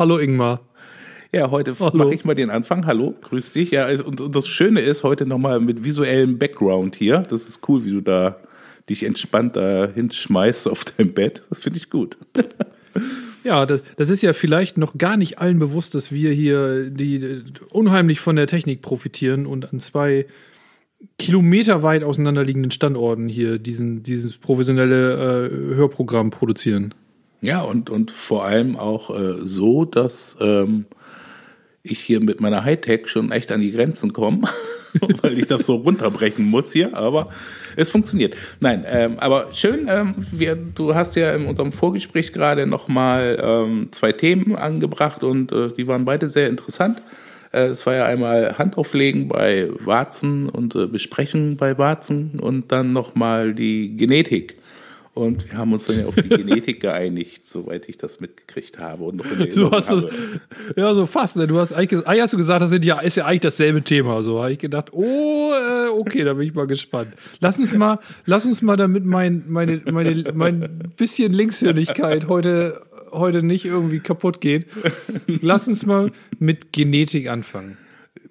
Hallo Ingmar. Ja, heute mache ich mal den Anfang. Hallo, grüß dich. Ja, also, und, und das Schöne ist heute nochmal mit visuellem Background hier. Das ist cool, wie du da dich entspannt da hinschmeißt auf dein Bett. Das finde ich gut. Ja, das, das, ist ja vielleicht noch gar nicht allen bewusst, dass wir hier die unheimlich von der Technik profitieren und an zwei kilometerweit auseinanderliegenden Standorten hier diesen, dieses professionelle äh, Hörprogramm produzieren. Ja, und, und vor allem auch äh, so, dass ähm, ich hier mit meiner Hightech schon echt an die Grenzen komme, weil ich das so runterbrechen muss hier, aber es funktioniert. Nein, ähm, aber schön, ähm, wir, du hast ja in unserem Vorgespräch gerade nochmal ähm, zwei Themen angebracht und äh, die waren beide sehr interessant. Äh, es war ja einmal Handauflegen bei Warzen und äh, Besprechen bei Warzen und dann nochmal die Genetik. Und wir haben uns dann ja auf die Genetik geeinigt, soweit ich das mitgekriegt habe und noch in du hast das, Ja, so fast. Ne? Du hast eigentlich, eigentlich hast du gesagt, das ja, ist ja eigentlich dasselbe Thema. So habe ich gedacht, oh, äh, okay, da bin ich mal gespannt. Lass uns mal, lass uns mal damit mein, meine, meine, mein bisschen Linkshirnigkeit heute heute nicht irgendwie kaputt geht. Lass uns mal mit Genetik anfangen.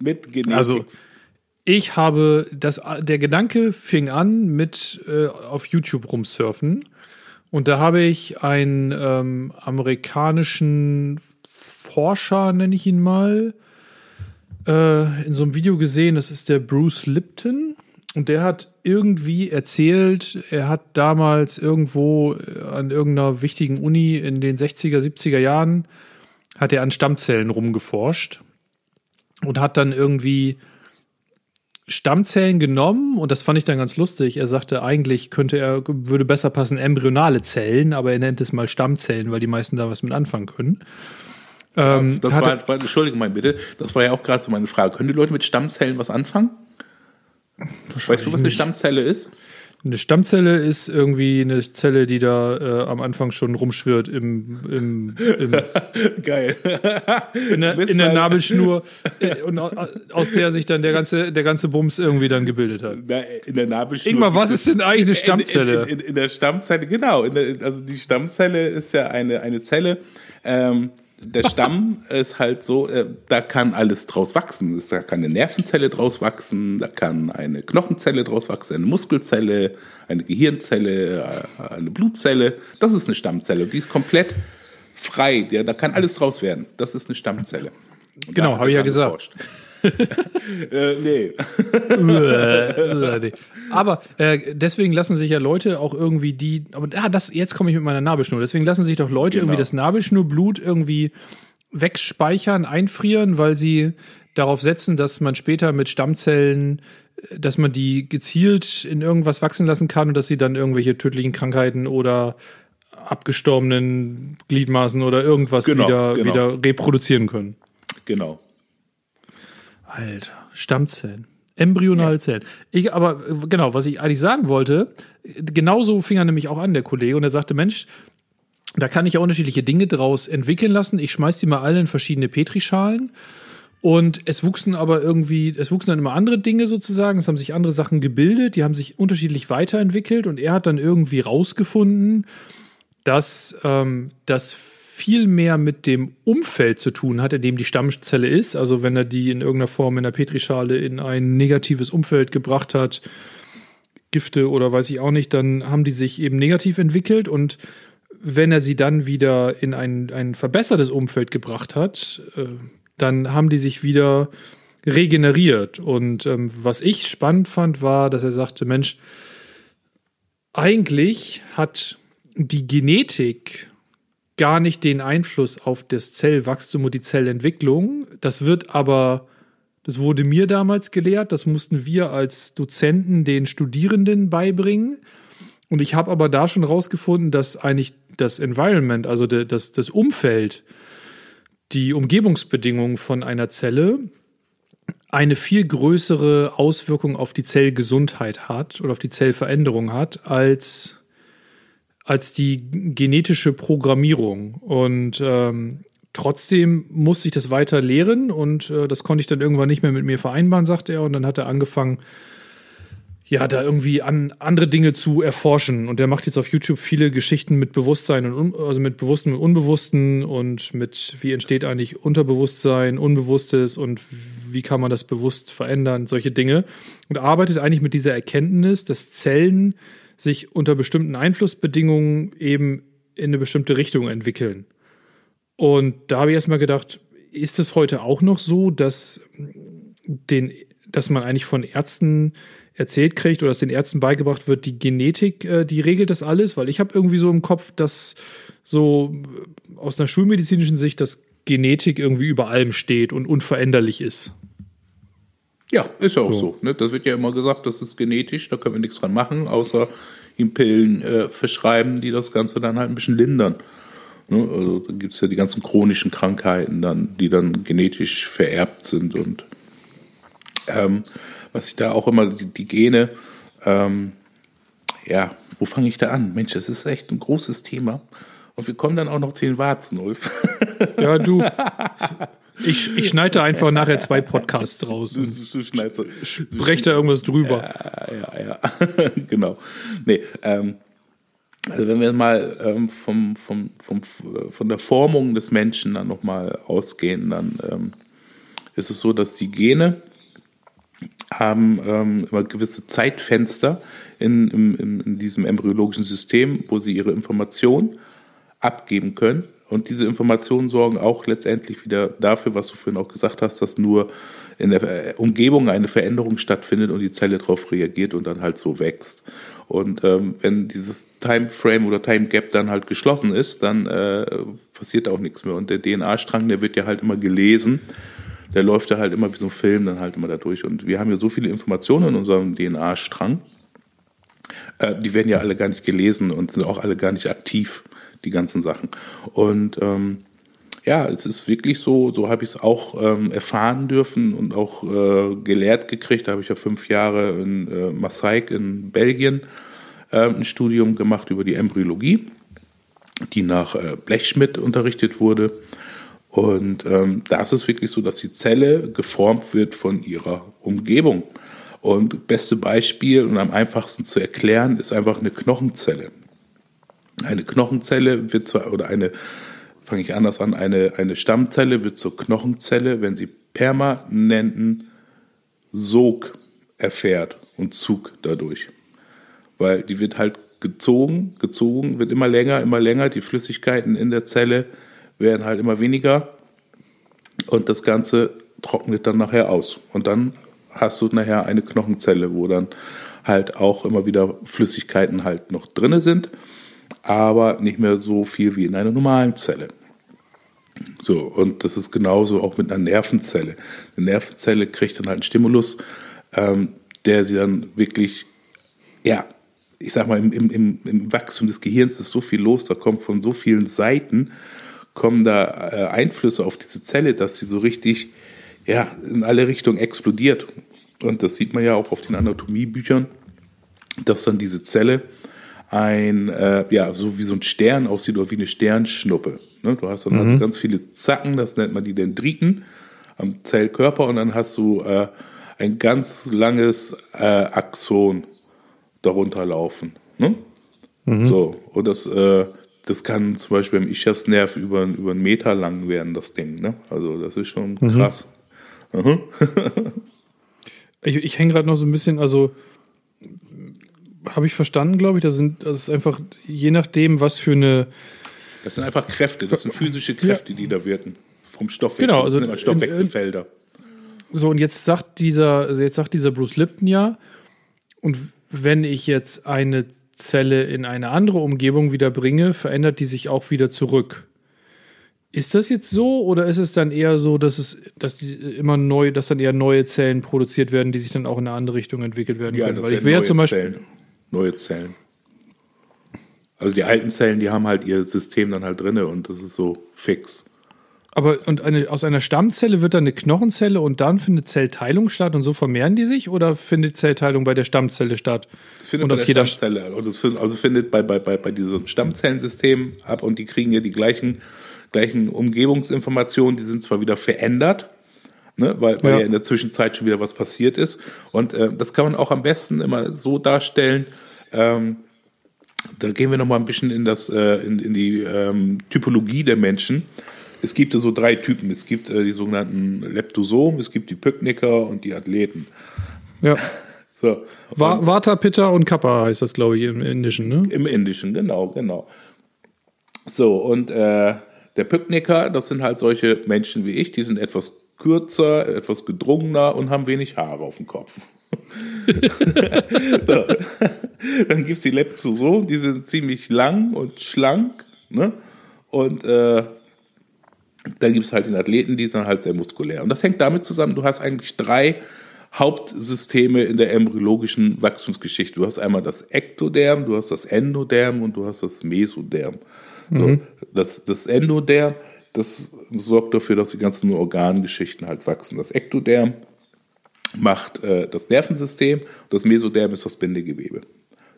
Mit Genetik. Also, ich habe das, der Gedanke fing an mit äh, auf YouTube rumsurfen. Und da habe ich einen ähm, amerikanischen Forscher, nenne ich ihn mal, äh, in so einem Video gesehen. Das ist der Bruce Lipton. Und der hat irgendwie erzählt, er hat damals irgendwo äh, an irgendeiner wichtigen Uni in den 60er, 70er Jahren, hat er an Stammzellen rumgeforscht und hat dann irgendwie Stammzellen genommen und das fand ich dann ganz lustig. Er sagte, eigentlich könnte er, würde besser passen embryonale Zellen, aber er nennt es mal Stammzellen, weil die meisten da was mit anfangen können. Ähm, das war, war, Entschuldigung mal bitte, das war ja auch gerade so meine Frage. Können die Leute mit Stammzellen was anfangen? Weißt du, was eine Stammzelle ist? Eine Stammzelle ist irgendwie eine Zelle, die da äh, am Anfang schon rumschwirrt im, im, im Geil. in der, in der Nabelschnur äh, und aus der sich dann der ganze, der ganze Bums irgendwie dann gebildet hat. in der Nabelschnur. Ingmar, was ist denn eigentlich eine Stammzelle? In, in, in der Stammzelle, genau. Der, also die Stammzelle ist ja eine, eine Zelle, ähm, der Stamm ist halt so, äh, da kann alles draus wachsen. Da kann eine Nervenzelle draus wachsen, da kann eine Knochenzelle draus wachsen, eine Muskelzelle, eine Gehirnzelle, äh, eine Blutzelle. Das ist eine Stammzelle. Und die ist komplett frei. Ja, da kann alles draus werden. Das ist eine Stammzelle. Und genau, habe ich ja gesagt. Geforscht. Äh, nee. aber äh, deswegen lassen sich ja Leute auch irgendwie die, aber ah, das, jetzt komme ich mit meiner Nabelschnur, deswegen lassen sich doch Leute genau. irgendwie das Nabelschnurblut irgendwie wegspeichern, einfrieren, weil sie darauf setzen, dass man später mit Stammzellen, dass man die gezielt in irgendwas wachsen lassen kann und dass sie dann irgendwelche tödlichen Krankheiten oder abgestorbenen Gliedmaßen oder irgendwas genau, wieder, genau. wieder reproduzieren können. Genau. Alter, Stammzellen. Embryonale ja. Zellen. Ich, aber genau, was ich eigentlich sagen wollte, genauso fing er nämlich auch an, der Kollege, und er sagte, Mensch, da kann ich ja unterschiedliche Dinge draus entwickeln lassen. Ich schmeiß die mal alle in verschiedene Petrischalen. Und es wuchsen aber irgendwie, es wuchsen dann immer andere Dinge sozusagen. Es haben sich andere Sachen gebildet, die haben sich unterschiedlich weiterentwickelt und er hat dann irgendwie rausgefunden, dass ähm, das viel mehr mit dem Umfeld zu tun hat, in dem die Stammzelle ist. Also wenn er die in irgendeiner Form in der Petrischale in ein negatives Umfeld gebracht hat, Gifte oder weiß ich auch nicht, dann haben die sich eben negativ entwickelt und wenn er sie dann wieder in ein, ein verbessertes Umfeld gebracht hat, äh, dann haben die sich wieder regeneriert. Und ähm, was ich spannend fand, war, dass er sagte, Mensch, eigentlich hat die Genetik gar nicht den Einfluss auf das Zellwachstum und die Zellentwicklung. Das wird aber, das wurde mir damals gelehrt, das mussten wir als Dozenten den Studierenden beibringen. Und ich habe aber da schon rausgefunden, dass eigentlich das Environment, also das, das Umfeld, die Umgebungsbedingungen von einer Zelle eine viel größere Auswirkung auf die Zellgesundheit hat oder auf die Zellveränderung hat, als als die genetische Programmierung. Und ähm, trotzdem musste ich das weiter lehren und äh, das konnte ich dann irgendwann nicht mehr mit mir vereinbaren, sagte er. Und dann hat er angefangen, ja, da irgendwie an andere Dinge zu erforschen. Und der macht jetzt auf YouTube viele Geschichten mit Bewusstsein und also mit Bewussten und Unbewussten und mit wie entsteht eigentlich Unterbewusstsein, Unbewusstes und wie kann man das bewusst verändern, solche Dinge. Und arbeitet eigentlich mit dieser Erkenntnis, dass Zellen sich unter bestimmten Einflussbedingungen eben in eine bestimmte Richtung entwickeln. Und da habe ich erstmal gedacht, ist es heute auch noch so, dass den, dass man eigentlich von Ärzten erzählt kriegt oder dass den Ärzten beigebracht wird, die Genetik, äh, die regelt das alles, weil ich habe irgendwie so im Kopf, dass so äh, aus einer schulmedizinischen Sicht, dass Genetik irgendwie über allem steht und unveränderlich ist. Ja, ist ja auch so. so ne? Das wird ja immer gesagt, das ist genetisch, da können wir nichts dran machen, außer ihm Pillen äh, verschreiben, die das Ganze dann halt ein bisschen lindern. Ne? Also da gibt es ja die ganzen chronischen Krankheiten, dann, die dann genetisch vererbt sind und ähm, was ich da auch immer, die, die Gene, ähm, ja, wo fange ich da an? Mensch, das ist echt ein großes Thema. Und wir kommen dann auch noch zu den Warzen, Ulf. Ja, du. Ich, ich schneide einfach nachher zwei Podcasts draus. Du, du schneidest. Spreche da irgendwas drüber. Ja, ja, ja. genau. Nee, ähm, also wenn wir mal ähm, vom, vom, vom, von der Formung des Menschen dann nochmal ausgehen, dann ähm, ist es so, dass die Gene haben ähm, immer gewisse Zeitfenster in, in, in diesem embryologischen System, wo sie ihre Informationen abgeben können. Und diese Informationen sorgen auch letztendlich wieder dafür, was du vorhin auch gesagt hast, dass nur in der Umgebung eine Veränderung stattfindet und die Zelle darauf reagiert und dann halt so wächst. Und ähm, wenn dieses Timeframe oder Time Gap dann halt geschlossen ist, dann äh, passiert auch nichts mehr. Und der DNA-Strang, der wird ja halt immer gelesen der läuft ja halt immer wie so ein Film dann halt immer da durch. Und wir haben ja so viele Informationen in unserem DNA-Strang, äh, die werden ja alle gar nicht gelesen und sind auch alle gar nicht aktiv, die ganzen Sachen. Und ähm, ja, es ist wirklich so, so habe ich es auch ähm, erfahren dürfen und auch äh, gelehrt gekriegt. Da habe ich ja fünf Jahre in äh, Marseille in Belgien äh, ein Studium gemacht über die Embryologie, die nach äh, Blechschmidt unterrichtet wurde. Und ähm, da ist es wirklich so, dass die Zelle geformt wird von ihrer Umgebung. Und beste Beispiel und am einfachsten zu erklären ist einfach eine Knochenzelle. Eine Knochenzelle wird zwar, oder eine, fange ich anders an, eine, eine Stammzelle wird zur Knochenzelle, wenn sie permanenten Sog erfährt und Zug dadurch. Weil die wird halt gezogen, gezogen, wird immer länger, immer länger, die Flüssigkeiten in der Zelle werden halt immer weniger und das Ganze trocknet dann nachher aus. Und dann hast du nachher eine Knochenzelle, wo dann halt auch immer wieder Flüssigkeiten halt noch drin sind, aber nicht mehr so viel wie in einer normalen Zelle. So, und das ist genauso auch mit einer Nervenzelle. Eine Nervenzelle kriegt dann halt einen Stimulus, ähm, der sie dann wirklich, ja, ich sag mal, im, im, im Wachstum des Gehirns ist so viel los, da kommt von so vielen Seiten, kommen da äh, Einflüsse auf diese Zelle, dass sie so richtig ja, in alle Richtungen explodiert. Und das sieht man ja auch auf den Anatomiebüchern, dass dann diese Zelle ein, äh, ja, so wie so ein Stern aussieht oder wie eine Sternschnuppe. Ne? Du hast dann mhm. also ganz viele Zacken, das nennt man die Dendriten am Zellkörper und dann hast du äh, ein ganz langes äh, Axon darunter laufen. Ne? Mhm. So, und das äh, das kann zum Beispiel im Ischiasnerv über, über einen Meter lang werden, das Ding. Ne? Also das ist schon mhm. krass. Mhm. ich ich hänge gerade noch so ein bisschen, also habe ich verstanden, glaube ich, das, sind, das ist einfach je nachdem, was für eine. Das sind einfach Kräfte, das sind physische Kräfte, ja. die da wirken. Vom Stoffwechsel. Genau, also das sind Stoffwechselfelder. So, und jetzt sagt dieser, also jetzt sagt dieser Bruce Lipton ja, und wenn ich jetzt eine Zelle in eine andere Umgebung wieder bringe, verändert die sich auch wieder zurück. Ist das jetzt so oder ist es dann eher so, dass es, dass die immer neu, dass dann eher neue Zellen produziert werden, die sich dann auch in eine andere Richtung entwickelt werden ja, können? Weil ich wäre zum Beispiel Zellen. Neue Zellen. Also die alten Zellen, die haben halt ihr System dann halt drinne und das ist so fix. Aber und eine, aus einer Stammzelle wird dann eine Knochenzelle und dann findet Zellteilung statt und so vermehren die sich oder findet Zellteilung bei der Stammzelle statt? Findet und bei der jeder Stammzelle. Also, also findet bei, bei, bei, bei diesem Stammzellensystem ab und die kriegen ja die gleichen, gleichen Umgebungsinformationen, die sind zwar wieder verändert, ne? weil, weil Ja. ja. in der Zwischenzeit schon wieder was passiert ist. Und äh, das kann man auch am besten immer so darstellen. Ähm, da gehen wir noch mal ein bisschen in, das, äh, in, in die ähm, Typologie der Menschen. Es gibt so drei Typen. Es gibt äh, die sogenannten Leptosomen, es gibt die Pykniker und die Athleten. Ja. So. Va Vata, Pitta und Kappa heißt das, glaube ich, im Indischen, ne? Im Indischen, genau, genau. So, und äh, der Pykniker, das sind halt solche Menschen wie ich, die sind etwas kürzer, etwas gedrungener und haben wenig Haare auf dem Kopf. so. Dann gibt es die Leptosomen, die sind ziemlich lang und schlank. Ne? Und äh, dann gibt es halt den Athleten, die sind halt sehr muskulär. Und das hängt damit zusammen, du hast eigentlich drei Hauptsysteme in der embryologischen Wachstumsgeschichte. Du hast einmal das Ektoderm, du hast das Endoderm und du hast das Mesoderm. So, das, das Endoderm, das sorgt dafür, dass die ganzen Organgeschichten halt wachsen. Das Ektoderm macht äh, das Nervensystem, das Mesoderm ist das Bindegewebe.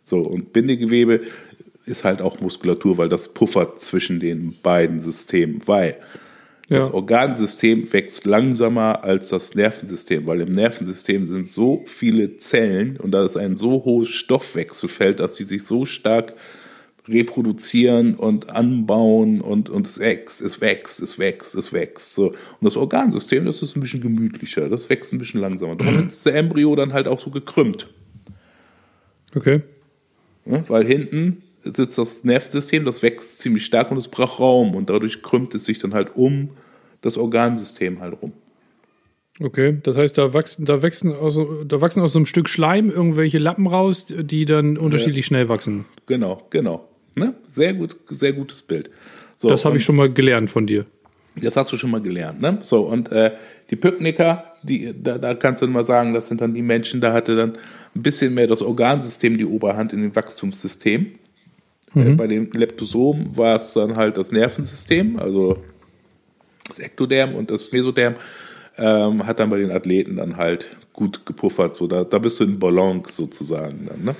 So, und Bindegewebe ist halt auch Muskulatur, weil das puffert zwischen den beiden Systemen, weil das Ja. Organsystem wächst langsamer als das Nervensystem, weil im Nervensystem sind so viele Zellen und da ist ein so hohes Stoffwechselfeld, dass sie sich so stark reproduzieren und anbauen und, und es wächst, es wächst, es wächst, es wächst. So. Und das Organsystem, das ist ein bisschen gemütlicher, das wächst ein bisschen langsamer. Darum ist der Embryo dann halt auch so gekrümmt. Okay. Ne? Weil hinten sitzt das Nervensystem, das wächst ziemlich stark und es braucht Raum und dadurch krümmt es sich dann halt um das Organsystem halt rum. Okay, das heißt, da wachsen, da wachsen aus, da wachsen aus so einem Stück Schleim irgendwelche Lappen raus, die dann unterschiedlich schnell wachsen. Genau, genau. Ne? Sehr gut, sehr gutes Bild. So, Das habe ich schon mal gelernt von dir. Das hast du schon mal gelernt, ne? So, und äh, die Pykniker, die, da, da kannst du mal sagen, das sind dann die Menschen, da hatte dann ein bisschen mehr das Organsystem die Oberhand in dem Wachstumssystem. Äh, bei den Leptosomen war es dann halt das Nervensystem, also das Ektoderm und das Mesoderm, ähm, hat dann bei den Athleten dann halt gut gepuffert. So, da, da bist du in Balance sozusagen dann, ne?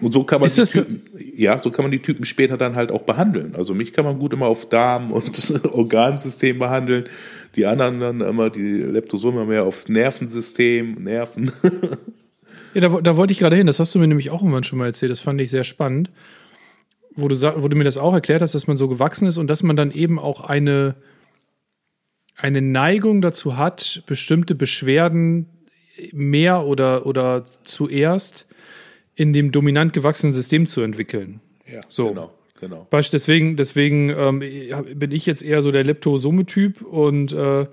Und so kann man Ist die Typen, ja, so kann man die Typen später dann halt auch behandeln. Also mich kann man gut immer auf Darm und Organsystem behandeln. Die anderen dann immer, die Leptosome mehr auf Nervensystem, Nerven. Ja, da, da wollte ich gerade hin. Das hast du mir nämlich auch irgendwann schon mal erzählt. Das fand ich sehr spannend. Wo du, wo du mir das auch erklärt hast, dass man so gewachsen ist und dass man dann eben auch eine, eine Neigung dazu hat, bestimmte Beschwerden mehr oder, oder zuerst in dem dominant gewachsenen System zu entwickeln. Ja, So. genau, genau. Weißt, deswegen, deswegen ähm, bin ich jetzt eher so der Leptosome-Typ und äh,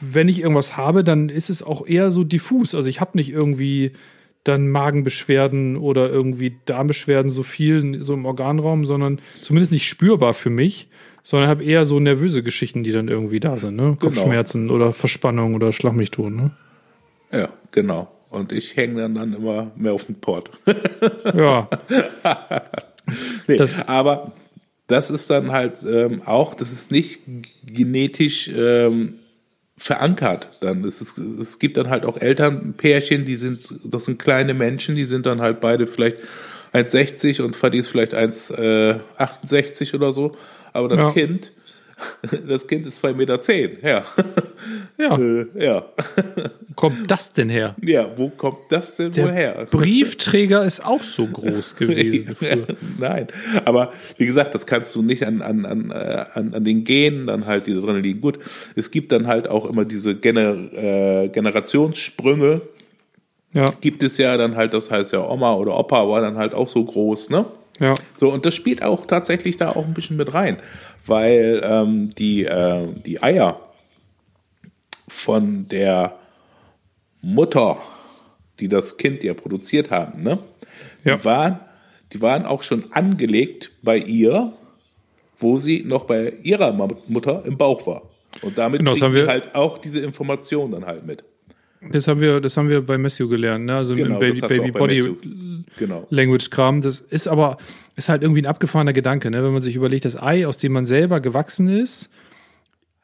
wenn ich irgendwas habe, dann ist es auch eher so diffus. Also ich habe nicht irgendwie dann Magenbeschwerden oder irgendwie Darmbeschwerden so viel so im Organraum, sondern zumindest nicht spürbar für mich, sondern habe eher so nervöse Geschichten, die dann irgendwie da sind, ne? Kopfschmerzen oder Verspannung oder Schlag mich tot, ne? Ja, genau. Und ich hänge dann, dann immer mehr auf den Port. Ja, Nee, Das- aber das ist dann halt ähm, auch, das ist nicht genetisch ähm, verankert. Dann es, ist, es gibt dann halt auch Elternpärchen, die sind, das sind kleine Menschen, die sind dann halt beide vielleicht 1,60 und Fadi ist vielleicht 1,68 oder so. Aber das Ja. Kind, das Kind ist 2,10 Meter. Ja. ja. Äh, ja. Kommt das denn her? ja, wo kommt das denn wohl Der her? Briefträger ist auch so groß gewesen früher. Nein, aber wie gesagt, das kannst du nicht an, an, an, äh, an, an den Genen dann halt, die da drin liegen. Gut, es gibt dann halt auch immer diese Gener, äh, Generationssprünge, Ja, gibt es ja dann halt, das heißt ja Oma oder Opa war dann halt auch so groß, ne? ja. So, und das spielt auch tatsächlich da auch ein bisschen mit rein, weil ähm, die, äh, die Eier von der Mutter, die das Kind ja produziert haben, ne? Ja. Die, waren, die waren auch schon angelegt bei ihr, wo sie noch bei ihrer Mutter im Bauch war. Und damit Genau, kriegen wir- halt auch diese Information dann halt mit. Das haben wir, das haben wir bei Matthew gelernt, ne? Also genau, im Baby, Baby Body genau. Language Kram. Das ist aber, ist halt irgendwie ein abgefahrener Gedanke, ne? Wenn man sich überlegt, das Ei, aus dem man selber gewachsen ist,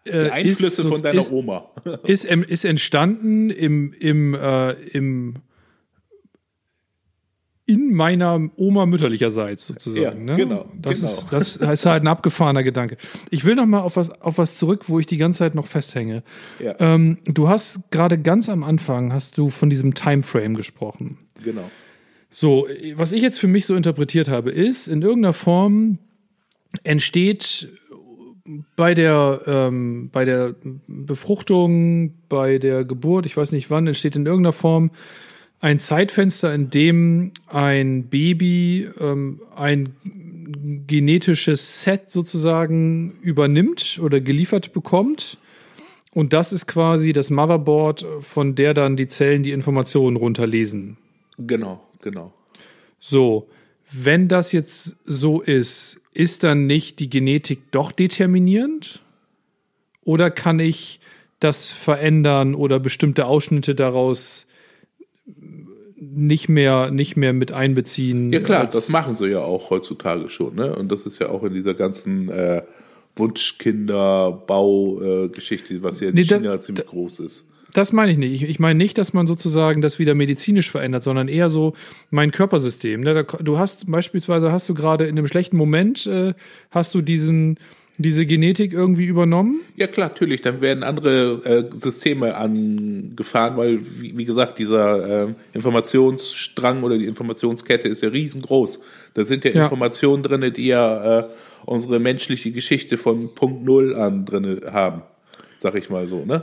äh, Einflüsse ist, von deiner ist, Oma. ist, ist, entstanden im, im, äh, im in meiner Oma mütterlicherseits sozusagen. Ja, ne? genau, Das, genau. Ist, das ist halt ein abgefahrener Gedanke. Ich will noch mal auf was, auf was zurück, wo ich die ganze Zeit noch festhänge. Ja, Ähm, du hast gerade ganz am Anfang hast du von diesem Timeframe gesprochen. genau. So, was ich jetzt für mich so interpretiert habe, ist, in irgendeiner Form entsteht bei der, ähm, bei der Befruchtung, bei der Geburt, ich weiß nicht wann, entsteht in irgendeiner Form ein Zeitfenster, in dem ein Baby ähm, ein genetisches Set sozusagen übernimmt oder geliefert bekommt. Und das ist quasi das Motherboard, von der dann die Zellen die Informationen runterlesen. Genau, genau. So, wenn das jetzt so ist, ist dann nicht die Genetik doch determinierend? Oder kann ich das verändern oder bestimmte Ausschnitte daraus nicht mehr, nicht mehr mit einbeziehen? Ja klar, das machen sie ja auch heutzutage schon, ne? Und das ist ja auch in dieser ganzen äh, Wunschkinder-Bau-Geschichte, was ja in Nee, da- China ziemlich groß ist. Das meine ich nicht. Ich, ich meine nicht, dass man sozusagen das wieder medizinisch verändert, sondern eher so mein Körpersystem. Ne? Da, du hast beispielsweise hast du gerade in einem schlechten Moment äh, hast du diesen diese Genetik irgendwie übernommen. Ja klar, natürlich, dann werden andere äh, Systeme angefahren, weil, wie, wie gesagt, dieser äh, Informationsstrang oder die Informationskette ist ja riesengroß. Da sind ja, Ja. Informationen drinne, die ja äh, unsere menschliche Geschichte von Punkt Null an drinne haben, sag ich mal so, ne?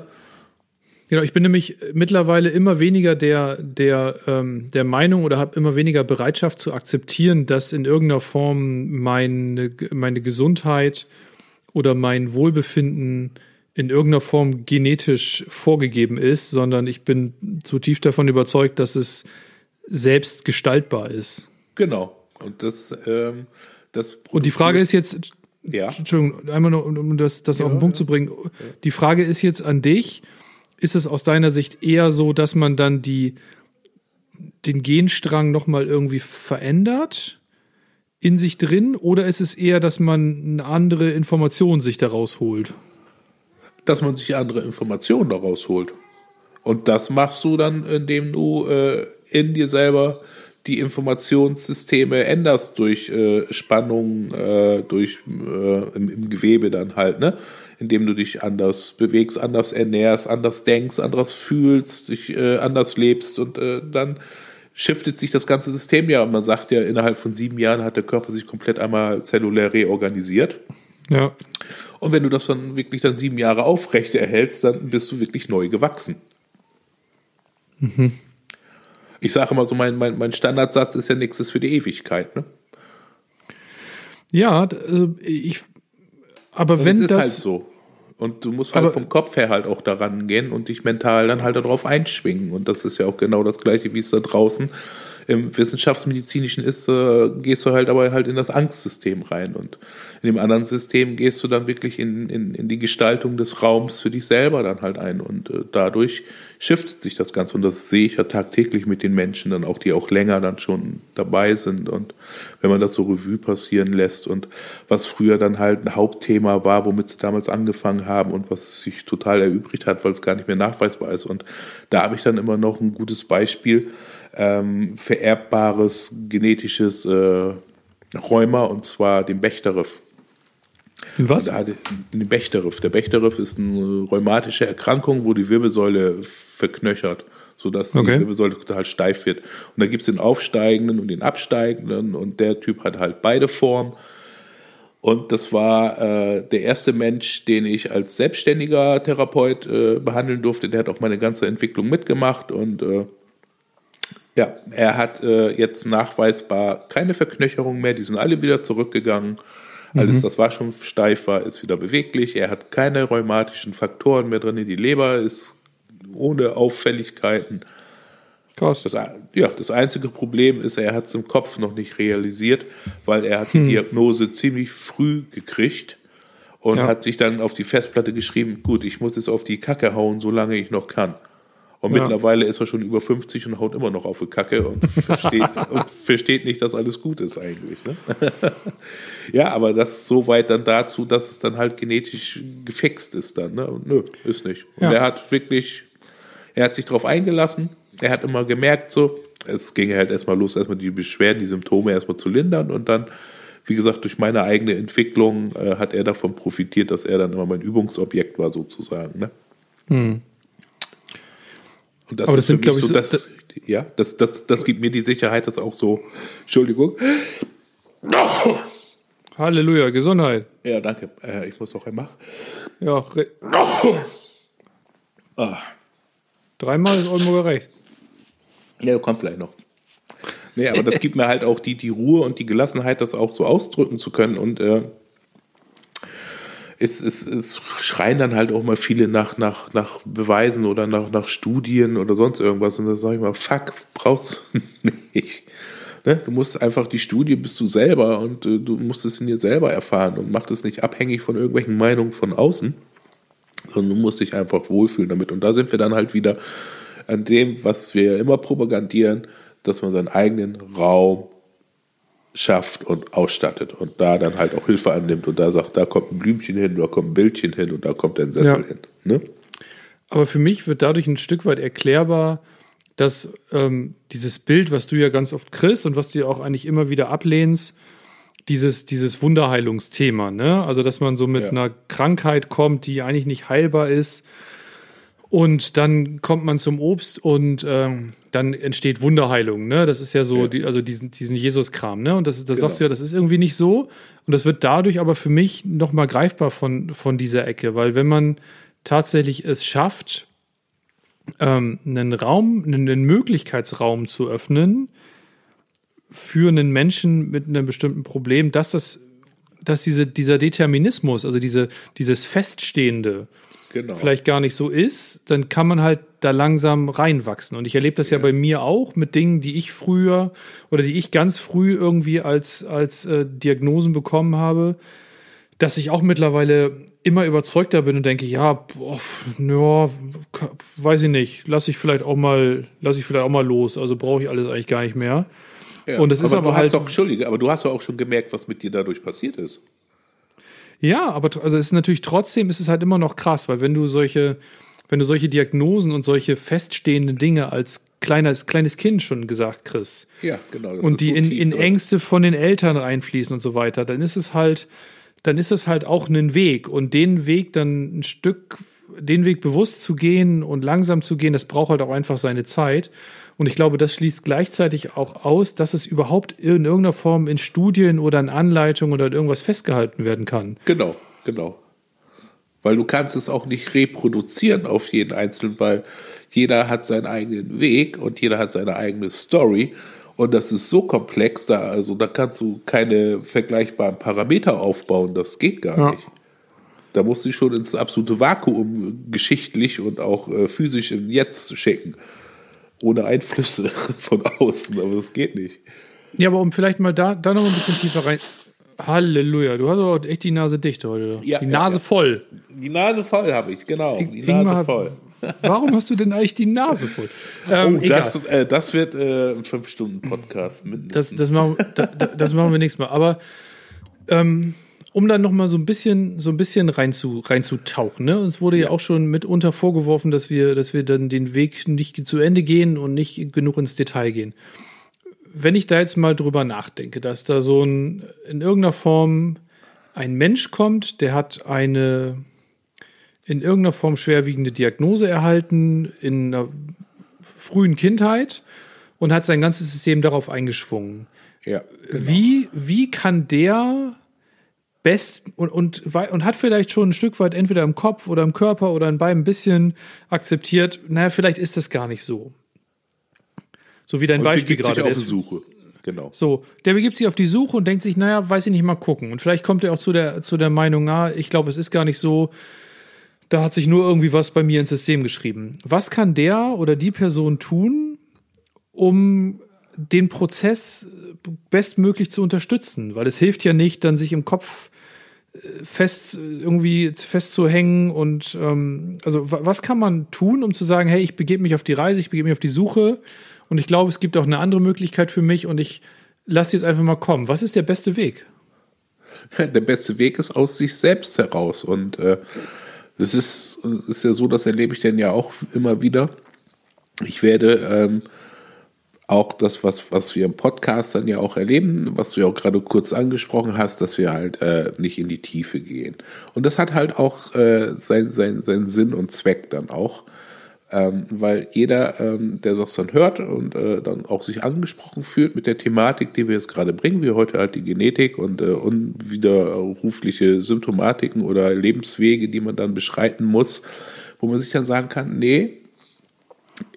Genau, ich bin nämlich mittlerweile immer weniger der, der, ähm, der Meinung oder habe immer weniger Bereitschaft zu akzeptieren, dass in irgendeiner Form meine, meine Gesundheit oder mein Wohlbefinden in irgendeiner Form genetisch vorgegeben ist, sondern ich bin zutiefst davon überzeugt, dass es selbst gestaltbar ist. Genau. Und das, ähm, das Und die Frage ist jetzt, ja, Entschuldigung, einmal nur, um das, das auf den Punkt zu bringen. Die Frage ist jetzt an dich, ist es aus deiner Sicht eher so, dass man dann die, den Genstrang nochmal irgendwie verändert in sich drin oder ist es eher, dass man eine andere Information sich daraus holt? dass man sich andere Informationen daraus holt. Und das machst du dann, indem du äh, in dir selber die Informationssysteme änderst durch äh, Spannung, äh, durch äh, im, im Gewebe dann halt, ne? Indem du dich anders bewegst, anders ernährst, anders denkst, anders fühlst, dich äh, anders lebst und äh, dann shiftet sich das ganze System ja. Und man sagt ja, innerhalb von sieben Jahren hat der Körper sich komplett einmal zellulär reorganisiert. Ja. Und wenn du das dann wirklich dann sieben Jahre aufrecht erhältst, dann bist du wirklich neu gewachsen. Ich sage immer so, mein, mein, mein Standardsatz ist ja nichts ist für die Ewigkeit. Ne? Ja, also ich, aber Und wenn es ist das. halt so. Und du musst halt Aber- vom Kopf her halt auch daran gehen und dich mental dann halt darauf einschwingen. Und das ist ja auch genau das Gleiche, wie es da draußen im Wissenschaftsmedizinischen ist, äh, gehst du halt aber halt in das Angstsystem rein. Und in dem anderen System gehst du dann wirklich in, in, in die Gestaltung des Raums für dich selber dann halt ein. Und äh, dadurch shiftet sich das Ganze. Und das sehe ich ja tagtäglich mit den Menschen dann auch, die auch länger dann schon dabei sind. Und wenn man das so Revue passieren lässt und was früher dann halt ein Hauptthema war, womit sie damals angefangen haben und was sich total erübrigt hat, weil es gar nicht mehr nachweisbar ist. Und da habe ich dann immer noch ein gutes Beispiel, ähm, vererbbares genetisches äh, Rheuma und zwar den Bechterew. was? Den Bechterew. Der Bechterew ist eine rheumatische Erkrankung, wo die Wirbelsäule verknöchert, sodass Okay. die Wirbelsäule total steif wird. Und da gibt es den aufsteigenden und den absteigenden und der Typ hat halt beide Formen. Und das war äh, der erste Mensch, den ich als selbstständiger Therapeut äh, behandeln durfte. Der hat auch meine ganze Entwicklung mitgemacht und äh, ja, er hat äh, jetzt nachweisbar keine Verknöcherung mehr. Die sind alle wieder zurückgegangen. Alles, das war schon steif war, ist wieder beweglich. Er hat keine rheumatischen Faktoren mehr drin. Die Leber ist ohne Auffälligkeiten. Krass. Das, ja, das einzige Problem ist, er hat es im Kopf noch nicht realisiert, weil er hat die Diagnose ziemlich früh gekriegt und Ja. hat sich dann auf die Festplatte geschrieben, gut, ich muss jetzt auf die Kacke hauen, solange ich noch kann. Und Ja. mittlerweile ist er schon über 50 und haut immer noch auf die Kacke und versteht, und versteht nicht, dass alles gut ist eigentlich. Ne? ja, aber das so weit dann dazu, dass es dann halt genetisch gefixt ist dann. Ne? Nö, ist nicht. Und Ja. er hat wirklich, er hat sich darauf eingelassen, er hat immer gemerkt, so, es ging halt erstmal los, erstmal die Beschwerden, die Symptome erstmal zu lindern und dann, wie gesagt, durch meine eigene Entwicklung äh, hat er davon profitiert, dass er dann immer mein Übungsobjekt war, sozusagen. Ne? Hm. Und das Aber das sind, glaube ich, so, das, das, ja, das, das, das gibt mir die Sicherheit, dass auch so, Entschuldigung. Halleluja, Gesundheit. Ja, danke. Äh, ich muss noch einmal. Ja, ah. dreimal ist Oldenburger recht. Ja, kommt vielleicht noch. Nee, aber das gibt mir halt auch die, die Ruhe und die Gelassenheit, das auch so ausdrücken zu können. Und äh, es, es, es schreien dann halt auch mal viele nach, nach, nach Beweisen oder nach, nach Studien oder sonst irgendwas. Und da sage ich mal, fuck, brauchst du nicht. Ne? Du musst einfach die Studie bist du selber und äh, du musst es in dir selber erfahren und mach das nicht abhängig von irgendwelchen Meinungen von außen, sondern du musst dich einfach wohlfühlen damit. Und da sind wir dann halt wieder an dem, was wir immer propagandieren, dass man seinen eigenen Raum schafft und ausstattet und da dann halt auch Hilfe annimmt und da sagt, da kommt ein Blümchen hin, da kommt ein Bildchen hin und da kommt ein Sessel ja. hin. Ne? Aber für mich wird dadurch ein Stück weit erklärbar, dass ähm, dieses Bild, was du ja ganz oft kriegst und was du ja auch eigentlich immer wieder ablehnst, dieses, dieses Wunderheilungsthema, ne? Also, dass man so mit ja. einer Krankheit kommt, die eigentlich nicht heilbar ist und dann kommt man zum Obst und ähm, dann entsteht Wunderheilung. Ne? Das ist ja so, ja. Die, also diesen, diesen Jesus-Kram. Ne? Und das, das genau. sagst du ja, das ist irgendwie nicht so. Und das wird dadurch aber für mich nochmal greifbar von, von dieser Ecke. Weil wenn man tatsächlich es schafft, ähm, einen Raum, einen Möglichkeitsraum zu öffnen für einen Menschen mit einem bestimmten Problem, dass das, dass diese, dieser Determinismus, also diese, dieses Feststehende, genau. vielleicht gar nicht so ist, dann kann man halt da langsam reinwachsen. Und ich erlebe das ja. ja. bei mir auch mit Dingen, die ich früher oder die ich ganz früh irgendwie als, als äh, Diagnosen bekommen habe, dass ich auch mittlerweile immer überzeugter bin und denke, ja, boah, ja, weiß ich nicht, lasse ich vielleicht auch mal, lasse ich vielleicht auch mal los. Also brauche ich alles eigentlich gar nicht mehr. Ja, und es ist aber halt. Doch, Entschuldige, aber du hast doch auch schon gemerkt, was mit dir dadurch passiert ist. Ja, aber also es ist natürlich trotzdem ist es halt immer noch krass, weil wenn du solche, wenn du solche Diagnosen und solche feststehenden Dinge als kleines, kleines Kind schon gesagt kriegst. Ja, genau. und die so in, in Ängste von den Eltern reinfließen und so weiter, dann ist es halt, dann ist es halt auch ein Weg. Und den Weg dann ein Stück, den Weg bewusst zu gehen und langsam zu gehen, das braucht halt auch einfach seine Zeit. Und ich glaube, das schließt gleichzeitig auch aus, dass es überhaupt in irgendeiner Form in Studien oder in Anleitungen oder in irgendwas festgehalten werden kann. Genau, genau. Weil du kannst es auch nicht reproduzieren auf jeden Einzelnen, weil jeder hat seinen eigenen Weg und jeder hat seine eigene Story. Und das ist so komplex, da, also da kannst du keine vergleichbaren Parameter aufbauen, das geht gar ja. nicht. Da musst du schon ins absolute Vakuum geschichtlich und auch äh, physisch im Jetzt schicken ohne Einflüsse von außen, aber das geht nicht. Ja, aber um vielleicht mal da, da noch ein bisschen tiefer rein. Halleluja, du hast aber echt die Nase dicht heute. Ja, die Nase ja, voll. Die Nase voll habe ich, genau. Die Nase Ingmar, voll. Warum hast du denn eigentlich die Nase voll? Ähm, oh, das, äh, das, wird äh, ein 5-Stunden-Podcast mindestens. Das, das, machen, da, das machen wir nächstes Mal. Aber ähm, um dann noch mal so ein bisschen, so ein bisschen rein zu, reinzutauchen. Ne? Uns wurde ja. ja auch schon mitunter vorgeworfen, dass wir, dass wir dann den Weg nicht zu Ende gehen und nicht genug ins Detail gehen. Wenn ich da jetzt mal drüber nachdenke, dass da so ein, in irgendeiner Form ein Mensch kommt, der hat eine in irgendeiner Form schwerwiegende Diagnose erhalten in einer frühen Kindheit und hat sein ganzes System darauf eingeschwungen. Ja, genau. wie, wie kann der best und, und, und hat vielleicht schon ein Stück weit entweder im Kopf oder im Körper oder in beiden ein bisschen akzeptiert, naja, vielleicht ist das gar nicht so. So wie dein und Beispiel gerade. Sich auf die Suche. Genau. So, der begibt sich auf die Suche und denkt sich, naja, weiß ich nicht, mal gucken. Und vielleicht kommt er auch zu der, zu der Meinung, ah, ich glaube, es ist gar nicht so, da hat sich nur irgendwie was bei mir ins System geschrieben. Was kann der oder die Person tun, um den Prozess bestmöglich zu unterstützen? Weil es hilft ja nicht, dann sich im Kopf fest irgendwie festzuhängen und ähm, also was kann man tun, um zu sagen, hey, ich begebe mich auf die Reise, ich begebe mich auf die Suche und ich glaube, es gibt auch eine andere Möglichkeit für mich und ich lasse jetzt einfach mal kommen. Was ist der beste Weg? Der beste Weg ist aus sich selbst heraus und äh, das ist, ist ja so, das erlebe ich denn ja auch immer wieder, ich werde ähm, auch das, was, was wir im Podcast dann ja auch erleben, was du ja auch gerade kurz angesprochen hast, dass wir halt äh, nicht in die Tiefe gehen. Und das hat halt auch äh, sein, sein, seinen Sinn und Zweck dann auch. Ähm, weil jeder, ähm, der das dann hört und äh, dann auch sich angesprochen fühlt mit der Thematik, die wir jetzt gerade bringen, wie heute halt die Genetik und äh, unwiderrufliche Symptomatiken oder Lebenswege, die man dann beschreiten muss, wo man sich dann sagen kann, nee,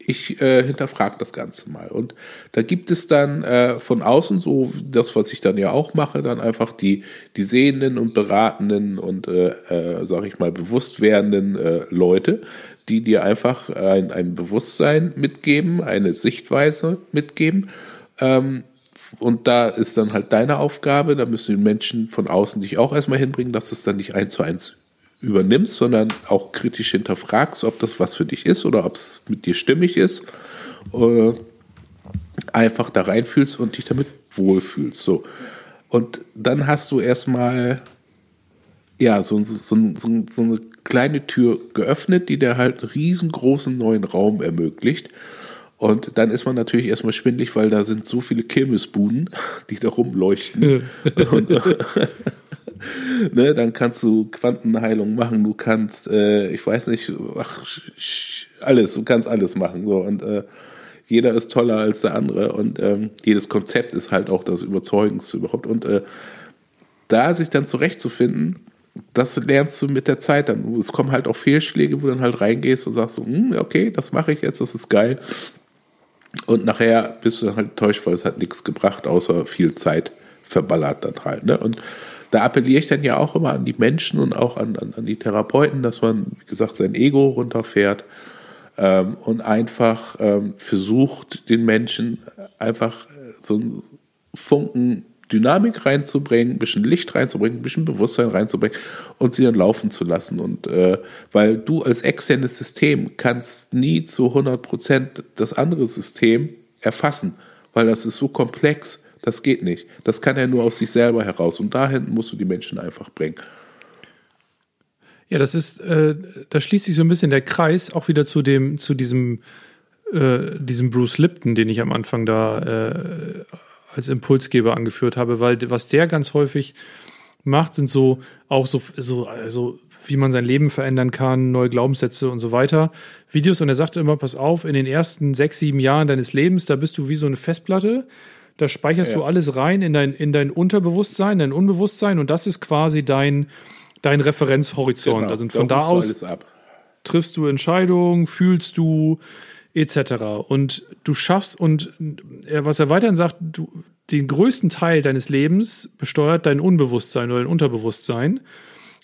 ich äh, hinterfrage das Ganze mal. Und da gibt es dann äh, von außen so das, was ich dann ja auch mache, dann einfach die, die sehenden und beratenden und, äh, äh, sag ich mal, bewusst werdenden äh, Leute, die dir einfach ein, ein Bewusstsein mitgeben, eine Sichtweise mitgeben. Ähm, und da ist dann halt deine Aufgabe, da müssen die Menschen von außen dich auch erstmal hinbringen, dass es dann nicht eins zu eins übernimmst, sondern auch kritisch hinterfragst, ob das was für dich ist oder ob es mit dir stimmig ist. Äh, einfach da reinfühlst und dich damit wohlfühlst. So. Und dann hast du erstmal ja, so, so, so, so eine kleine Tür geöffnet, die dir halt einen riesengroßen neuen Raum ermöglicht. Und dann ist man natürlich erstmal schwindlig, weil da sind so viele Kirmesbuden, die da rumleuchten. und, ne, dann kannst du Quantenheilung machen, du kannst, äh, ich weiß nicht, ach, alles, du kannst alles machen. So. Und äh, jeder ist toller als der andere und ähm, jedes Konzept ist halt auch das Überzeugendste überhaupt. Und äh, da sich dann zurechtzufinden, das lernst du mit der Zeit dann. Es kommen halt auch Fehlschläge, wo du dann halt reingehst und sagst so, hm, okay, das mache ich jetzt, das ist geil. Und nachher bist du dann halt enttäuscht, weil es hat nichts gebracht, außer viel Zeit verballert dann halt. Ne? Und da appelliere ich dann ja auch immer an die Menschen und auch an, an, an die Therapeuten, dass man, wie gesagt, sein Ego runterfährt ähm, und einfach ähm, versucht, den Menschen einfach so einen Funken Dynamik reinzubringen, ein bisschen Licht reinzubringen, ein bisschen Bewusstsein reinzubringen und sie dann laufen zu lassen. Und äh, weil du als externes System kannst nie zu 100 Prozent das andere System erfassen, weil das ist so komplex das geht nicht. Das kann er nur aus sich selber heraus. Und dahin musst du die Menschen einfach bringen. Ja, das ist, äh, da schließt sich so ein bisschen der Kreis auch wieder zu dem, zu diesem, äh, diesem Bruce Lipton, den ich am Anfang da äh, als Impulsgeber angeführt habe, weil was der ganz häufig macht, sind so auch so, so also wie man sein Leben verändern kann, neue Glaubenssätze und so weiter. Videos und er sagte immer, pass auf, in den ersten sechs, sieben Jahren deines Lebens, da bist du wie so eine Festplatte da speicherst ja. du alles rein in dein, in dein Unterbewusstsein, dein Unbewusstsein und das ist quasi dein, dein Referenzhorizont. Genau, also von da, da aus triffst du Entscheidungen, fühlst du etc. Und du schaffst, und was er weiterhin sagt, du, den größten Teil deines Lebens besteuert dein Unbewusstsein oder dein Unterbewusstsein.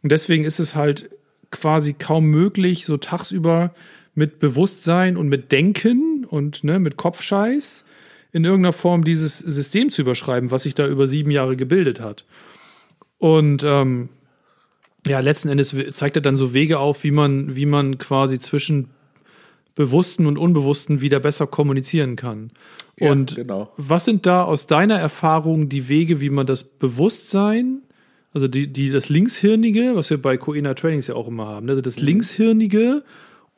Und deswegen ist es halt quasi kaum möglich, so tagsüber mit Bewusstsein und mit Denken und ne, mit Kopfscheiß in irgendeiner Form dieses System zu überschreiben, was sich da über sieben Jahre gebildet hat. Und ähm, ja, letzten Endes zeigt er dann so Wege auf, wie man, wie man quasi zwischen Bewussten und Unbewussten wieder besser kommunizieren kann. Ja, und genau. was sind da aus deiner Erfahrung die Wege, wie man das Bewusstsein, also die, die, das Linkshirnige, was wir bei Coena Trainings ja auch immer haben, also das mhm. Linkshirnige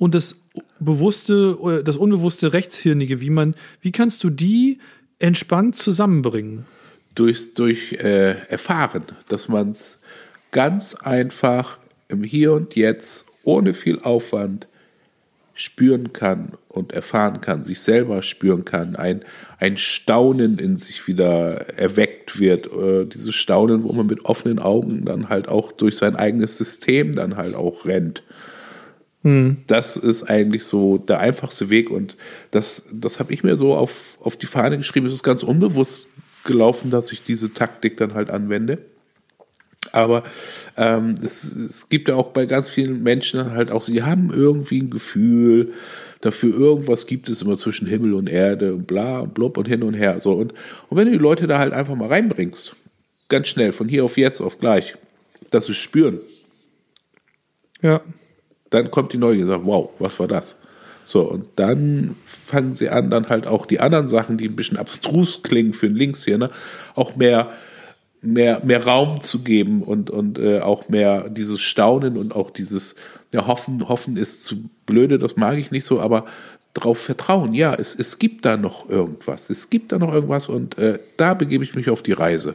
und das bewusste, das unbewusste Rechtshirnige, wie man, wie kannst du die entspannt zusammenbringen? Durch, durch äh, Erfahren, dass man es ganz einfach im Hier und Jetzt ohne viel Aufwand spüren kann und erfahren kann, sich selber spüren kann, ein, ein Staunen in sich wieder erweckt wird. Äh, dieses Staunen, wo man mit offenen Augen dann halt auch durch sein eigenes System dann halt auch rennt. Hm. Das ist eigentlich so der einfachste Weg und das, das habe ich mir so auf, auf die Fahne geschrieben. Es ist ganz unbewusst gelaufen, dass ich diese Taktik dann halt anwende. Aber ähm, es, es gibt ja auch bei ganz vielen Menschen halt auch, sie haben irgendwie ein Gefühl dafür, irgendwas gibt es immer zwischen Himmel und Erde und bla und blub und hin und her. So. Und, und wenn du die Leute da halt einfach mal reinbringst, ganz schnell, von hier auf jetzt auf gleich, dass sie spüren. Ja dann kommt die Neugier und sagt, wow, was war das? So, und dann fangen sie an, dann halt auch die anderen Sachen, die ein bisschen abstrus klingen für einen Linkshirner, auch mehr, mehr, mehr Raum zu geben und, und äh, auch mehr dieses Staunen und auch dieses, ja, hoffen, hoffen ist zu blöde, das mag ich nicht so, aber darauf vertrauen, ja, es, es gibt da noch irgendwas, es gibt da noch irgendwas und äh, da begebe ich mich auf die Reise.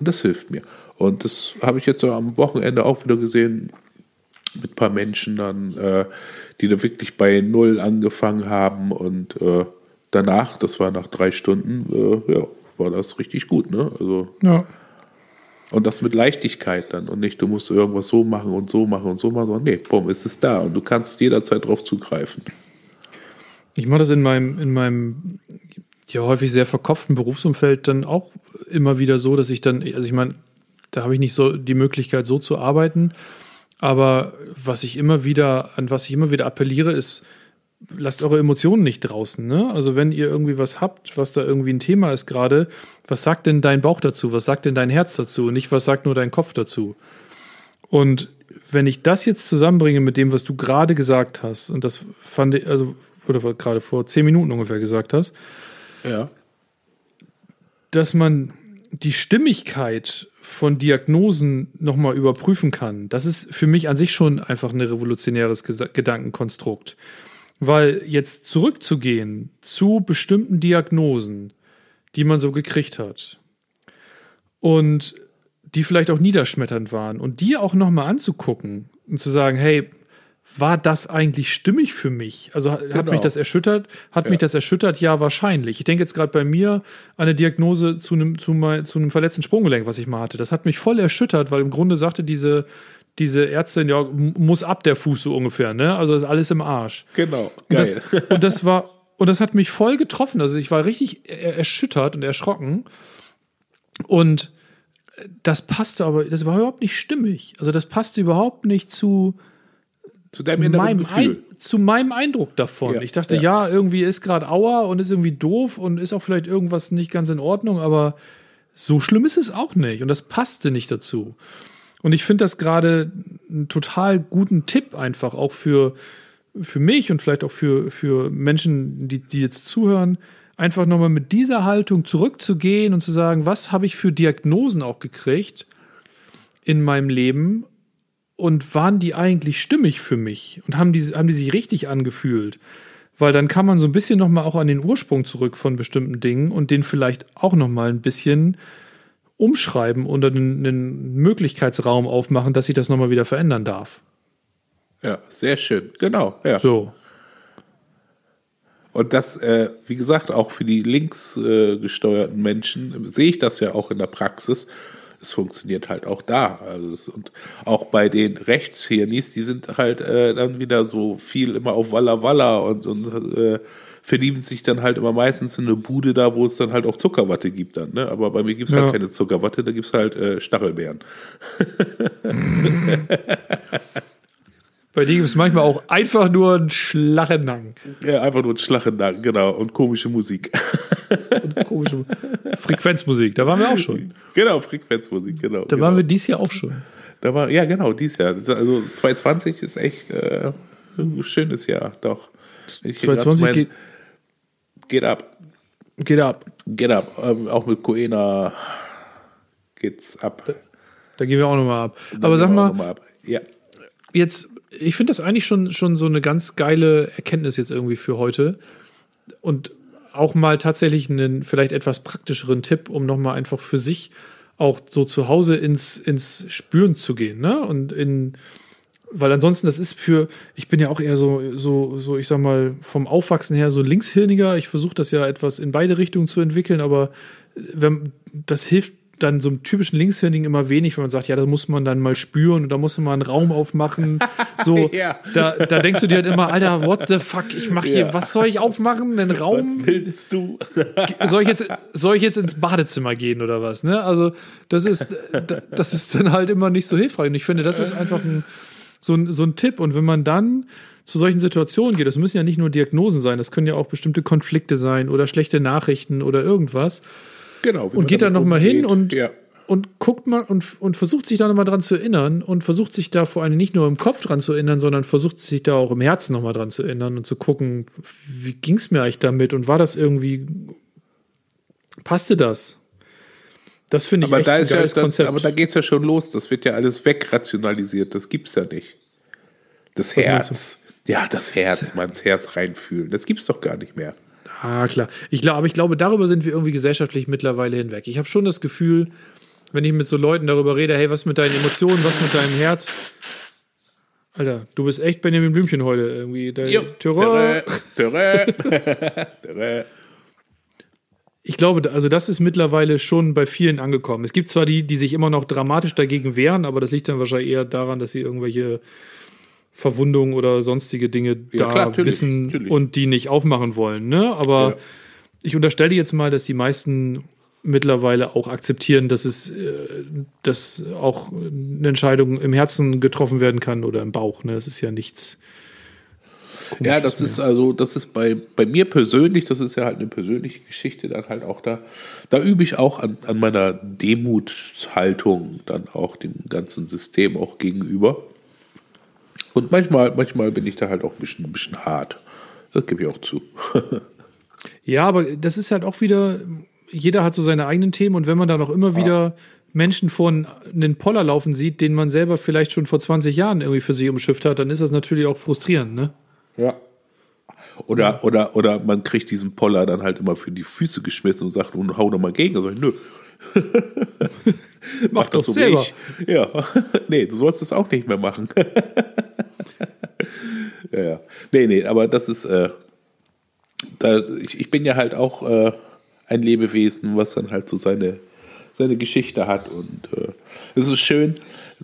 Und das hilft mir. Und das habe ich jetzt am Wochenende auch wieder gesehen mit ein paar Menschen dann, äh, die da wirklich bei Null angefangen haben und äh, danach, das war nach drei Stunden, äh, ja, war das richtig gut, ne? Also. Ja. Und das mit Leichtigkeit dann und nicht, du musst irgendwas so machen und so machen und so machen, sondern nee, bumm, ist es da und du kannst jederzeit drauf zugreifen. Ich mache das in meinem, in meinem ja häufig sehr verkopften Berufsumfeld dann auch immer wieder so, dass ich dann, also ich meine, da habe ich nicht so die Möglichkeit, so zu arbeiten. Aber was ich immer wieder, an was ich immer wieder appelliere, ist, lasst eure Emotionen nicht draußen. Ne? Also wenn ihr irgendwie was habt, was da irgendwie ein Thema ist gerade, was sagt denn dein Bauch dazu? Was sagt denn dein Herz dazu? Nicht was sagt nur dein Kopf dazu? Und wenn ich das jetzt zusammenbringe mit dem, was du gerade gesagt hast, und das fand ich, also oder gerade vor zehn Minuten ungefähr gesagt hast, Ja. dass man die Stimmigkeit von Diagnosen nochmal überprüfen kann, das ist für mich an sich schon einfach ein revolutionäres Gedankenkonstrukt. Weil jetzt zurückzugehen zu bestimmten Diagnosen, die man so gekriegt hat und die vielleicht auch niederschmetternd waren und die auch nochmal anzugucken und zu sagen, hey, war das eigentlich stimmig für mich? Also hat Genau. mich das erschüttert? Hat mich das erschüttert? Ja, wahrscheinlich. Ich denke jetzt gerade bei mir an eine Diagnose zu einem, zu, mein, zu einem verletzten Sprunggelenk, was ich mal hatte. Das hat mich voll erschüttert, weil im Grunde sagte diese, diese Ärztin, ja, muss ab der Fuß so ungefähr, ne? Also ist alles im Arsch. Genau. Und das, und das war, und das hat mich voll getroffen. Also ich war richtig er- erschüttert und erschrocken. Und das passte aber, das war überhaupt nicht stimmig. Also das passte überhaupt nicht zu Zu deinem inneren meinem, Gefühl. Ein, zu meinem Eindruck davon. Ja, ich dachte, ja. ja, irgendwie ist gerade Aua und ist irgendwie doof und ist auch vielleicht irgendwas nicht ganz in Ordnung, aber so schlimm ist es auch nicht. Und das passte nicht dazu. Und ich finde das gerade einen total guten Tipp einfach auch für, für mich und vielleicht auch für, für Menschen, die, die jetzt zuhören, einfach nochmal mit dieser Haltung zurückzugehen und zu sagen, was habe ich für Diagnosen auch gekriegt in meinem Leben und waren die eigentlich stimmig für mich und haben die, haben die sich richtig angefühlt? Weil dann kann man so ein bisschen nochmal auch an den Ursprung zurück von bestimmten Dingen und den vielleicht auch nochmal ein bisschen umschreiben oder einen, Möglichkeitsraum aufmachen, dass sich das nochmal wieder verändern darf. Ja, sehr schön. Genau, ja. So. Und das, äh, wie gesagt, auch für die links äh, gesteuerten Menschen sehe ich das ja auch in der Praxis. Es funktioniert halt auch da. Also und auch bei den Rechtshirnis, die sind halt äh, dann wieder so viel immer auf Walla Walla und, und äh, verlieben sich dann halt immer meistens in eine Bude da, wo es dann halt auch Zuckerwatte gibt dann. Ne? Aber bei mir gibt es Ja. halt keine Zuckerwatte, da gibt es halt äh, Stachelbeeren. Bei dir gibt es manchmal auch einfach nur einen schlachen Nacken. Ja, einfach nur ein Schlag im Nacken, genau. Und komische Musik. Und komische Frequenzmusik. Da waren wir auch schon. genau, Frequenzmusik, genau. Da genau. waren wir dies Jahr auch schon. Da war, ja, genau, dies Jahr. Also 2020 ist echt äh, ein schönes Jahr, doch. Ich hier grad 2020 mein- geht, geht ab. geht ab. Geht ab. Ähm, auch mit Coena geht's ab. Da gehen wir auch nochmal ab. Dann Aber sag mal, mal. Ja. jetzt, ich finde das eigentlich schon, schon so eine ganz geile Erkenntnis jetzt irgendwie für heute. Und auch mal tatsächlich einen vielleicht etwas praktischeren Tipp, um nochmal einfach für sich auch so zu Hause ins, ins Spüren zu gehen, ne? Und in, weil ansonsten, das ist für, ich bin ja auch eher so, so, so, ich sag mal, vom Aufwachsen her so linkshirniger. Ich versuche das ja etwas in beide Richtungen zu entwickeln, aber wenn, das hilft dann so einem typischen Linkshirnigen immer wenig, wenn man sagt, ja, da muss man dann mal spüren und da muss man mal einen Raum aufmachen. So, Ja. da, da denkst du dir halt immer, Alter, what the fuck, ich mache hier, Ja. was soll ich aufmachen? Einen Raum? Was willst du? soll ich jetzt soll ich jetzt ins Badezimmer gehen oder was ne also das ist das ist dann halt immer nicht so hilfreich und ich finde das ist einfach ein so ein, so ein Tipp und wenn man dann zu solchen Situationen geht das müssen ja nicht nur Diagnosen sein das können ja auch bestimmte Konflikte sein oder schlechte Nachrichten oder irgendwas Genau. Und geht dann damit noch mal hin und- Ja. und guckt mal und, und versucht sich da nochmal dran zu erinnern und versucht sich da vor allem nicht nur im Kopf dran zu erinnern, sondern versucht sich da auch im Herzen nochmal dran zu erinnern und zu gucken, wie ging es mir eigentlich damit und war das irgendwie, passte das? Das finde ich Aber echt da ein ist ja, geiles das, Konzept. aber da geht's ja schon los. Das wird ja alles wegrationalisiert. Das gibt's ja nicht. Das meinst Herz, Ja, das Herz, mal ins Herz reinfühlen. Das gibt's doch gar nicht mehr. Ah, klar. Ich glaube, aber ich glaube, darüber sind wir irgendwie gesellschaftlich mittlerweile hinweg. Ich habe schon das Gefühl, wenn ich mit so Leuten darüber rede, hey, was mit deinen Emotionen, was mit deinem Herz? Alter, du bist echt Benjamin Blümchen heute irgendwie. Der Jo, Terror. Terror. Terror. Ich glaube, also das ist mittlerweile schon bei vielen angekommen. Es gibt zwar die, die sich immer noch dramatisch dagegen wehren, aber das liegt dann wahrscheinlich eher daran, dass sie irgendwelche Verwundungen oder sonstige Dinge Ja, da klar, natürlich, wissen natürlich. und die nicht aufmachen wollen. Ne? Aber Ja. ich unterstelle jetzt mal, dass die meisten mittlerweile auch akzeptieren, dass es äh, dass auch eine Entscheidung im Herzen getroffen werden kann oder im Bauch. Ne? Das ist ja nichts. Ja, Komisches das mehr. ist also, das ist bei, bei mir persönlich, das ist ja halt eine persönliche Geschichte, dann halt auch da, da übe ich auch an, an meiner Demutshaltung dann auch dem ganzen System auch gegenüber. Und manchmal, manchmal bin ich da halt auch ein bisschen, ein bisschen hart. Das gebe ich auch zu. Ja, aber das ist halt auch wieder, jeder hat so seine eigenen Themen und wenn man da noch immer wieder Menschen vor einen Poller laufen sieht, den man selber vielleicht schon vor 20 Jahren irgendwie für sich umschifft hat, dann ist das natürlich auch frustrierend, ne? Ja. Oder, oder, oder man kriegt diesen Poller dann halt immer für die Füße geschmissen und sagt, und hau doch mal gegen. Also, nö, Mach doch so selber. ich. Ja, nee, du sollst es auch nicht mehr machen. ja, ja. Nee, nee, aber das ist, äh, da, ich, ich bin ja halt auch äh, ein Lebewesen, was dann halt so seine, seine Geschichte hat. Und äh, es ist schön,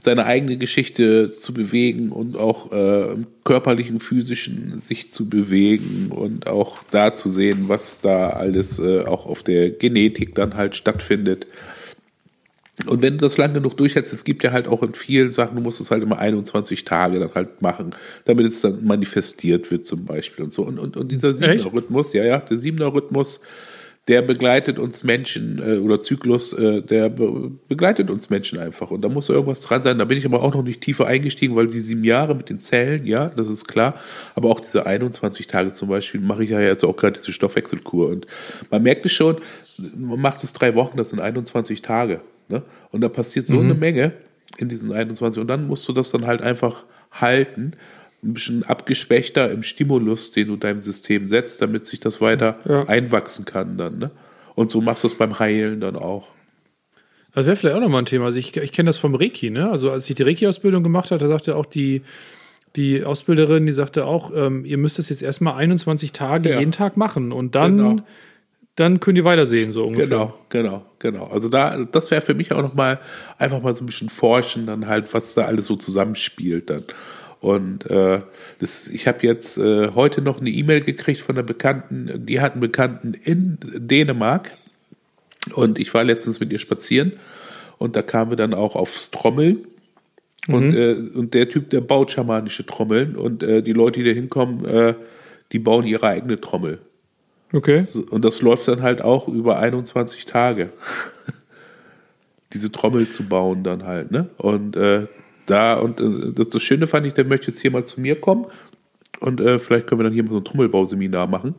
seine eigene Geschichte zu bewegen und auch äh, im körperlichen, physischen sich zu bewegen und auch da zu sehen, was da alles äh, auch auf der Genetik dann halt stattfindet. Und wenn du das lang genug durchhältst, es gibt ja halt auch in vielen Sachen, du musst es halt immer 21 Tage dann halt machen, damit es dann manifestiert wird zum Beispiel und so. Und, und, und dieser siebener Rhythmus, ja, ja, der siebener Rhythmus, der begleitet uns Menschen äh, oder Zyklus, äh, der be begleitet uns Menschen einfach. Und da muss irgendwas dran sein. Da bin ich aber auch noch nicht tiefer eingestiegen, weil die sieben Jahre mit den Zellen, ja, das ist klar. Aber auch diese 21 Tage zum Beispiel mache ich ja jetzt auch gerade diese Stoffwechselkur. Und man merkt es schon, man macht es drei Wochen, das sind 21 Tage. Ne? Und da passiert so eine Menge in diesen 21. Und dann musst du das dann halt einfach halten. Ein bisschen abgeschwächter im Stimulus, den du deinem System setzt, damit sich das weiter Ja. einwachsen kann dann. Ne? Und so machst du es beim Heilen dann auch. Das wäre vielleicht auch nochmal ein Thema. Also ich, ich kenne das vom Reiki, ne? Also als ich die Reiki-Ausbildung gemacht habe, da sagte auch die, die Ausbilderin, die sagte auch, ähm, ihr müsst das jetzt erstmal 21 Tage Ja. jeden Tag machen und dann, Genau. Dann könnt ihr weitersehen, so ungefähr. Genau, genau, genau. Also da, das wäre für mich auch nochmal einfach mal so ein bisschen forschen, dann halt, was da alles so zusammenspielt dann. Und äh, das, ich habe jetzt äh, heute noch eine E-Mail gekriegt von einer Bekannten, die hat einen Bekannten in Dänemark und ich war letztens mit ihr spazieren und da kamen wir dann auch aufs Trommeln. Und, äh, und der Typ, der baut schamanische Trommeln und äh, die Leute, die da hinkommen, äh, die bauen ihre eigene Trommel. Okay. Und das läuft dann halt auch über 21 Tage. Diese Trommel zu bauen dann halt, ne? Und äh, da, und äh, das, das Schöne fand ich, der möchte jetzt hier mal zu mir kommen. Und äh, vielleicht können wir dann hier mal so ein Trommelbauseminar machen.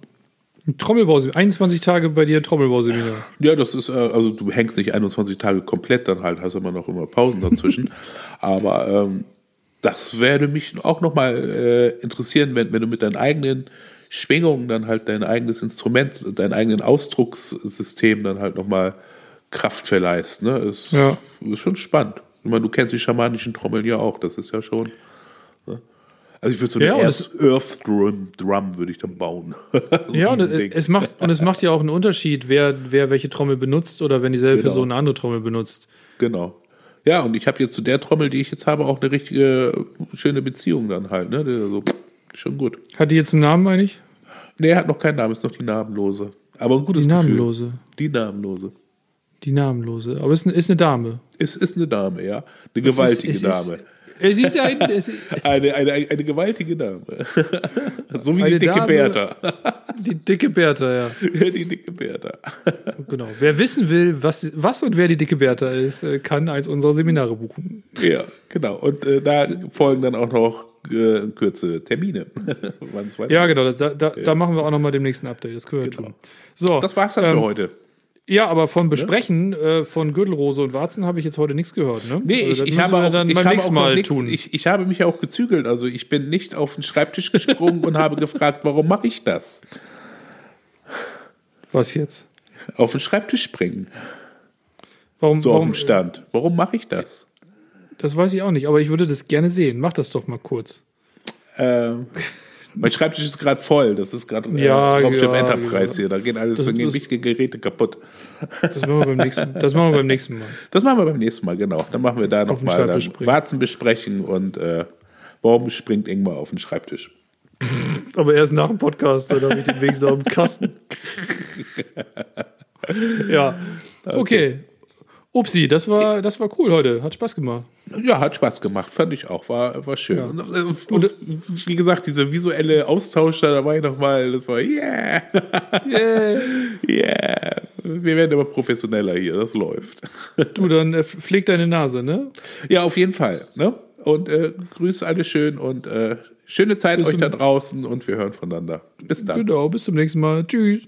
Ein Trommelbauseminar. 21 Tage bei dir Trommelbauseminar. Ja, das ist, äh, also du hängst nicht 21 Tage komplett dann halt, hast immer noch immer Pausen dazwischen. Aber ähm, das würde mich auch nochmal äh, interessieren, wenn, wenn du mit deinen eigenen Schwingungen dann halt dein eigenes Instrument, dein eigenen Ausdruckssystem dann halt nochmal Kraft verleihst. Ne? Ist, Ja. ist schon spannend. Ich meine, du kennst die schamanischen Trommeln ja auch, das ist ja schon. Ne? Also ich würde so eine Ja, Earth, Earth Drum, Drum würde ich dann bauen. Ja, und es macht, und es macht ja auch einen Unterschied, wer, wer welche Trommel benutzt oder wenn dieselbe Genau. Person eine andere Trommel benutzt. Genau. Ja, und ich habe jetzt zu der Trommel, die ich jetzt habe, auch eine richtige schöne Beziehung dann halt. Ne? So, schon gut. Hat die jetzt einen Namen eigentlich? Nee, hat noch keinen Namen, ist noch die namenlose. Aber ein gutes Die Gefühl. namenlose. Die namenlose. Die namenlose. Aber es ist, eine- ist eine Dame. Es ist eine Dame, ja. Eine gewaltige es ist, Dame. Es ist ja ein, es ist, Eine, eine, eine gewaltige Dame. so wie Eine die dicke Dame. Bertha. die dicke Bertha, ja. die dicke Bertha. Genau. Wer wissen will, was, was und wer die dicke Bertha ist, äh, kann eins unserer Seminare buchen. Ja, genau. Und äh, da folgen dann auch noch äh, kurze Termine. Ja, genau. Das, da, da, da machen wir auch nochmal dem nächsten Update. Das können wir Genau. tun. So, Das war's dann ähm, für heute. Ja, aber von Besprechen äh, von Gürtelrose und Warzen habe ich jetzt heute nichts gehört. Ne? Nee, Also ich, das ich habe auch, dann ich beim habe nächsten noch Mal nix, tun. Ich, ich habe mich auch gezügelt. Also ich bin nicht auf den Schreibtisch gesprungen und habe gefragt, warum mache ich das? Was jetzt? Auf den Schreibtisch springen. Warum? So auf warum dem Stand. Warum mache ich das? Das weiß ich auch nicht, aber ich würde das gerne sehen. Mach das doch mal kurz. Ähm, mein Schreibtisch ist gerade voll. Das ist gerade äh, Ja, Raumschiff ja, Enterprise ja. hier. Da gehen alles Das- da gehen das- wichtige Geräte kaputt. Das machen wir beim nächsten, das machen wir beim nächsten Mal. Das machen wir beim nächsten Mal, genau. Dann machen wir da nochmal. Warzen besprechen und äh, warum springt Ingmar auf den Schreibtisch? Aber erst nach dem Podcast, dann habe ich den wenigstens auf dem Kasten. ja, okay. Upsi, das war, das war cool heute. Hat Spaß gemacht. Ja, hat Spaß gemacht, fand ich auch. War, war schön. Ja. Und, äh, und, wie gesagt, dieser visuelle Austausch da dabei nochmal, das war yeah, Yeah. yeah. Wir werden immer professioneller hier, das läuft. Du, dann äh, pfleg deine Nase, ne? Ja, auf jeden Fall. Ne? Und äh, grüße alle schön und äh, schöne Zeit Bis euch da draußen und wir hören voneinander. Bis dann. Genau, bis zum nächsten Mal. Tschüss.